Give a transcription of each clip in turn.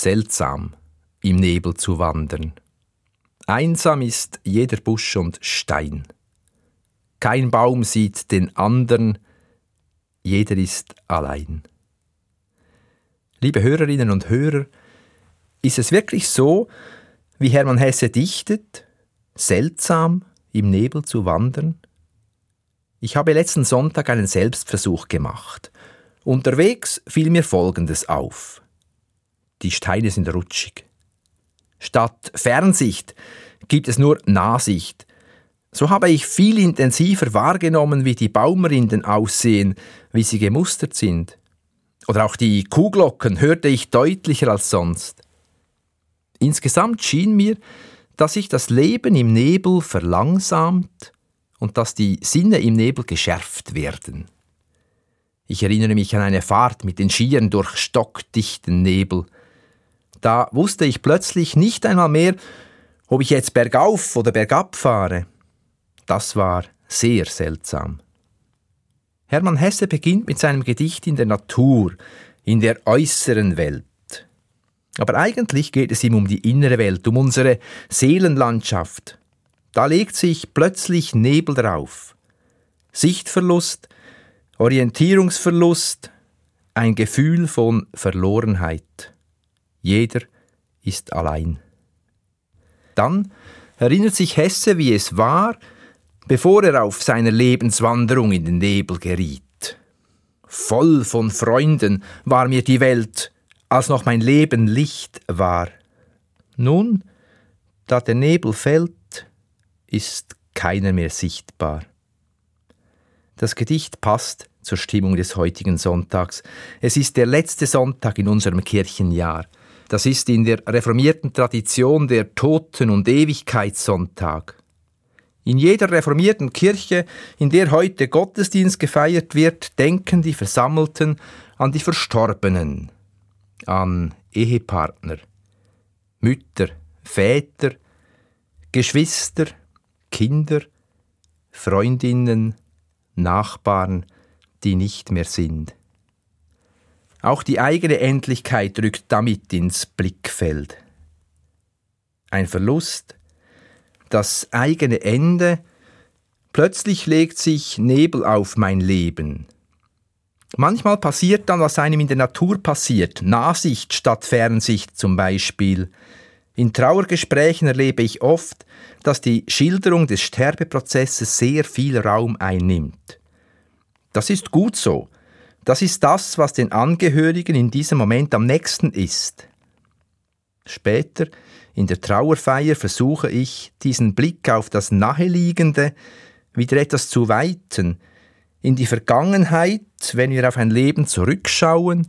seltsam, im Nebel zu wandern. Einsam ist jeder Busch und Stein. Kein Baum sieht den andern, jeder ist allein. Liebe Hörerinnen und Hörer, ist es wirklich so, wie Hermann Hesse dichtet, seltsam im Nebel zu wandern? Ich habe letzten Sonntag einen Selbstversuch gemacht. Unterwegs fiel mir Folgendes auf. Die Steine sind rutschig. Statt Fernsicht gibt es nur Nahsicht. So habe ich viel intensiver wahrgenommen, wie die Baumrinden aussehen, wie sie gemustert sind. Oder auch die Kuhglocken hörte ich deutlicher als sonst. Insgesamt schien mir, dass sich das Leben im Nebel verlangsamt und dass die Sinne im Nebel geschärft werden. Ich erinnere mich an eine Fahrt mit den Skiern durch stockdichten Nebel. Da wusste ich plötzlich nicht einmal mehr, ob ich jetzt bergauf oder bergab fahre. Das war sehr seltsam. Hermann Hesse beginnt mit seinem Gedicht in der Natur, in der äußeren Welt. Aber eigentlich geht es ihm um die innere Welt, um unsere Seelenlandschaft. Da legt sich plötzlich Nebel drauf. Sichtverlust, Orientierungsverlust, ein Gefühl von Verlorenheit. Jeder ist allein. Dann erinnert sich Hesse, wie es war, bevor er auf seiner Lebenswanderung in den Nebel geriet. Voll von Freunden war mir die Welt, als noch mein Leben Licht war. Nun, da der Nebel fällt, ist keiner mehr sichtbar. Das Gedicht passt zur Stimmung des heutigen Sonntags. Es ist der letzte Sonntag in unserem Kirchenjahr. Das ist in der reformierten Tradition der Toten- und Ewigkeitssonntag. In jeder reformierten Kirche, in der heute Gottesdienst gefeiert wird, denken die Versammelten an die Verstorbenen, an Ehepartner, Mütter, Väter, Geschwister, Kinder, Freundinnen, Nachbarn, die nicht mehr sind. Auch die eigene Endlichkeit rückt damit ins Blickfeld. Ein Verlust, das eigene Ende, plötzlich legt sich Nebel auf mein Leben. Manchmal passiert dann, was einem in der Natur passiert, Nahsicht statt Fernsicht zum Beispiel. In Trauergesprächen erlebe ich oft, dass die Schilderung des Sterbeprozesses sehr viel Raum einnimmt. Das ist gut so, das ist das, was den Angehörigen in diesem Moment am nächsten ist. Später, in der Trauerfeier, versuche ich, diesen Blick auf das Naheliegende wieder etwas zu weiten, in die Vergangenheit, wenn wir auf ein Leben zurückschauen,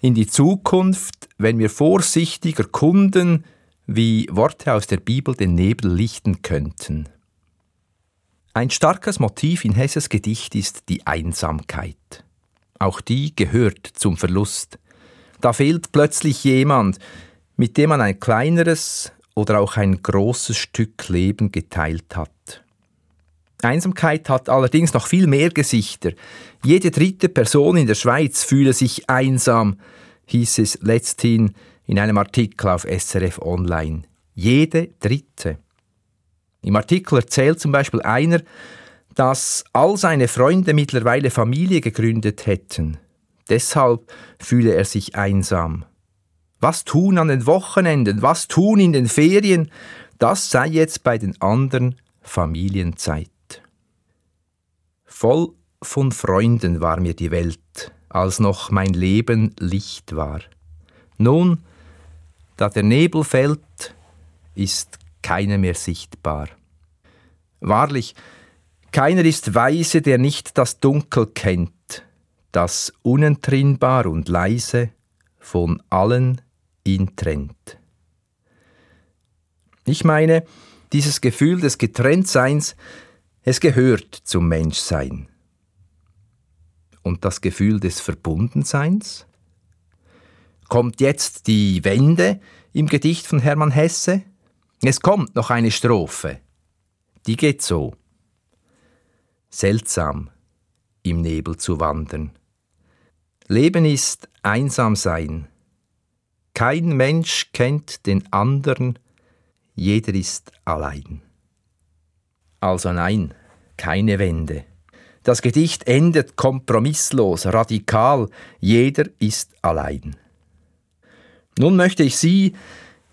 in die Zukunft, wenn wir vorsichtig erkunden, wie Worte aus der Bibel den Nebel lichten könnten. Ein starkes Motiv in Hesses Gedicht ist die Einsamkeit. Auch die gehört zum Verlust. Da fehlt plötzlich jemand, mit dem man ein kleineres oder auch ein großes Stück Leben geteilt hat. Einsamkeit hat allerdings noch viel mehr Gesichter. Jede dritte Person in der Schweiz fühle sich einsam, hieß es letzthin in einem Artikel auf SRF Online. Jede dritte. Im Artikel erzählt zum Beispiel einer, dass all seine Freunde mittlerweile Familie gegründet hätten. Deshalb fühle er sich einsam. Was tun an den Wochenenden, was tun in den Ferien, das sei jetzt bei den anderen Familienzeit. Voll von Freunden war mir die Welt, als noch mein Leben Licht war. Nun, da der Nebel fällt, ist keiner mehr sichtbar. Wahrlich, keiner ist weise, der nicht das Dunkel kennt, das unentrinnbar und leise von allen ihn trennt. Ich meine, dieses Gefühl des Getrenntseins, es gehört zum Menschsein. Und das Gefühl des Verbundenseins? Kommt jetzt die Wende im Gedicht von Hermann Hesse? Es kommt noch eine Strophe. Die geht so seltsam im Nebel zu wandern. Leben ist einsam sein, kein Mensch kennt den anderen, jeder ist allein. Also nein, keine Wende. Das Gedicht endet kompromisslos, radikal, jeder ist allein. Nun möchte ich Sie,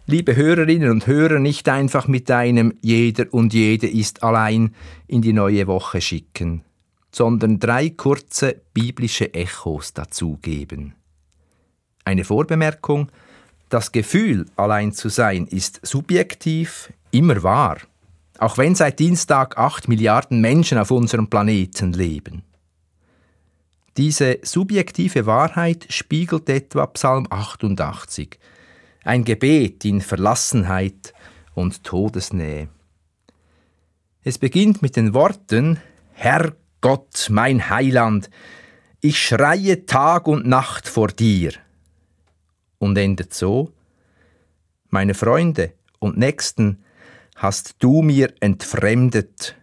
liebe Hörerinnen und Hörer, nicht einfach mit einem Jeder und jede ist allein in die neue Woche schicken, sondern drei kurze biblische Echos dazugeben. Eine Vorbemerkung, das Gefühl, allein zu sein, ist subjektiv, immer wahr auch wenn seit Dienstag acht Milliarden Menschen auf unserem Planeten leben. Diese subjektive Wahrheit spiegelt etwa Psalm 88, ein Gebet in Verlassenheit und Todesnähe. Es beginnt mit den Worten Herr Gott, mein Heiland, ich schreie Tag und Nacht vor dir und endet so Meine Freunde und Nächsten hast du mir entfremdet,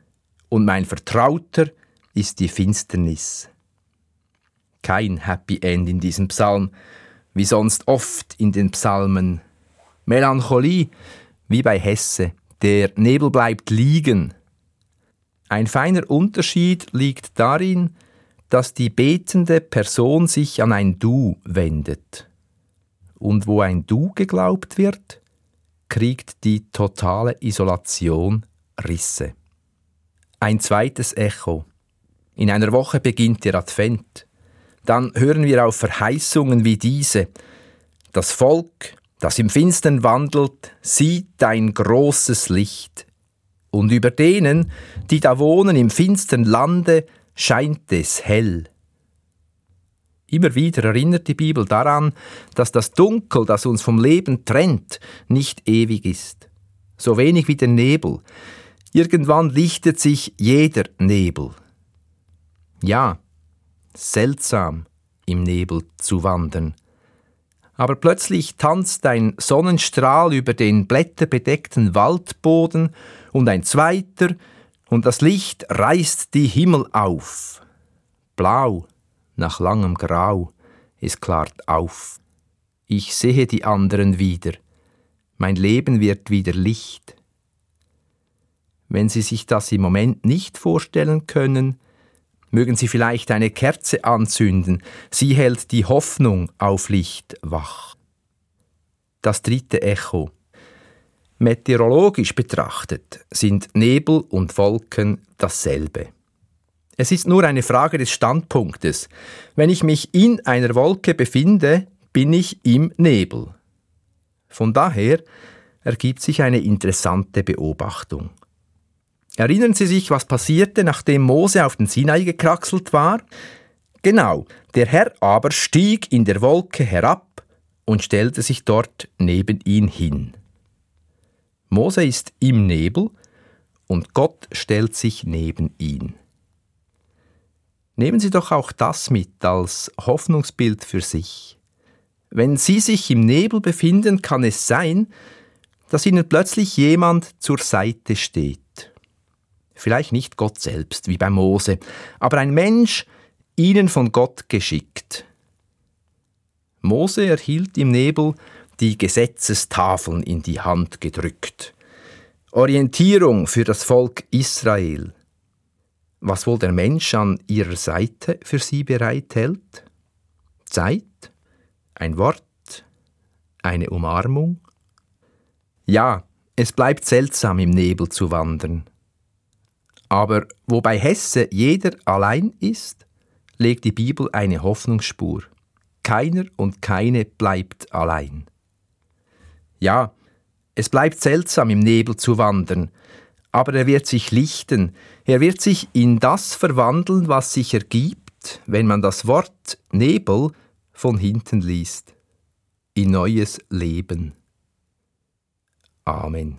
und mein Vertrauter ist die Finsternis. Kein Happy End in diesem Psalm, wie sonst oft in den Psalmen. Melancholie, wie bei Hesse, der Nebel bleibt liegen. Ein feiner Unterschied liegt darin, dass die betende Person sich an ein Du wendet. Und wo ein Du geglaubt wird, kriegt die totale Isolation Risse. Ein zweites Echo. In einer Woche beginnt der Advent. Dann hören wir auf Verheißungen wie diese. Das Volk, das im Finstern wandelt, sieht dein großes Licht. Und über denen, die da wohnen im finstern Lande, scheint es hell. Immer wieder erinnert die Bibel daran, dass das Dunkel, das uns vom Leben trennt, nicht ewig ist. So wenig wie der Nebel. Irgendwann lichtet sich jeder Nebel. Ja, seltsam im Nebel zu wandern. Aber plötzlich tanzt ein Sonnenstrahl über den blätterbedeckten Waldboden und ein zweiter, und das Licht reißt die Himmel auf. Blau, nach langem Grau, es klart auf. Ich sehe die anderen wieder, mein Leben wird wieder Licht. Wenn Sie sich das im Moment nicht vorstellen können, mögen Sie vielleicht eine Kerze anzünden, sie hält die Hoffnung auf Licht wach. Das dritte Echo. Meteorologisch betrachtet sind Nebel und Wolken dasselbe. Es ist nur eine Frage des Standpunktes. Wenn ich mich in einer Wolke befinde, bin ich im Nebel. Von daher ergibt sich eine interessante Beobachtung. Erinnern Sie sich, was passierte, nachdem Mose auf den Sinai gekraxelt war? Genau, der Herr aber stieg in der Wolke herab und stellte sich dort neben ihn hin. Mose ist im Nebel und Gott stellt sich neben ihn. Nehmen Sie doch auch das mit als Hoffnungsbild für sich. Wenn Sie sich im Nebel befinden, kann es sein, dass Ihnen plötzlich jemand zur Seite steht. Vielleicht nicht Gott selbst, wie bei Mose, aber ein Mensch, Ihnen von Gott geschickt. Mose erhielt im Nebel die Gesetzestafeln in die Hand gedrückt. Orientierung für das Volk Israel was wohl der Mensch an ihrer Seite für sie bereithält? Zeit? Ein Wort? Eine Umarmung? Ja, es bleibt seltsam im Nebel zu wandern. Aber wo bei Hesse jeder allein ist, legt die Bibel eine Hoffnungsspur. Keiner und keine bleibt allein. Ja, es bleibt seltsam im Nebel zu wandern, aber er wird sich lichten, er wird sich in das verwandeln, was sich ergibt, wenn man das Wort Nebel von hinten liest, in neues Leben. Amen.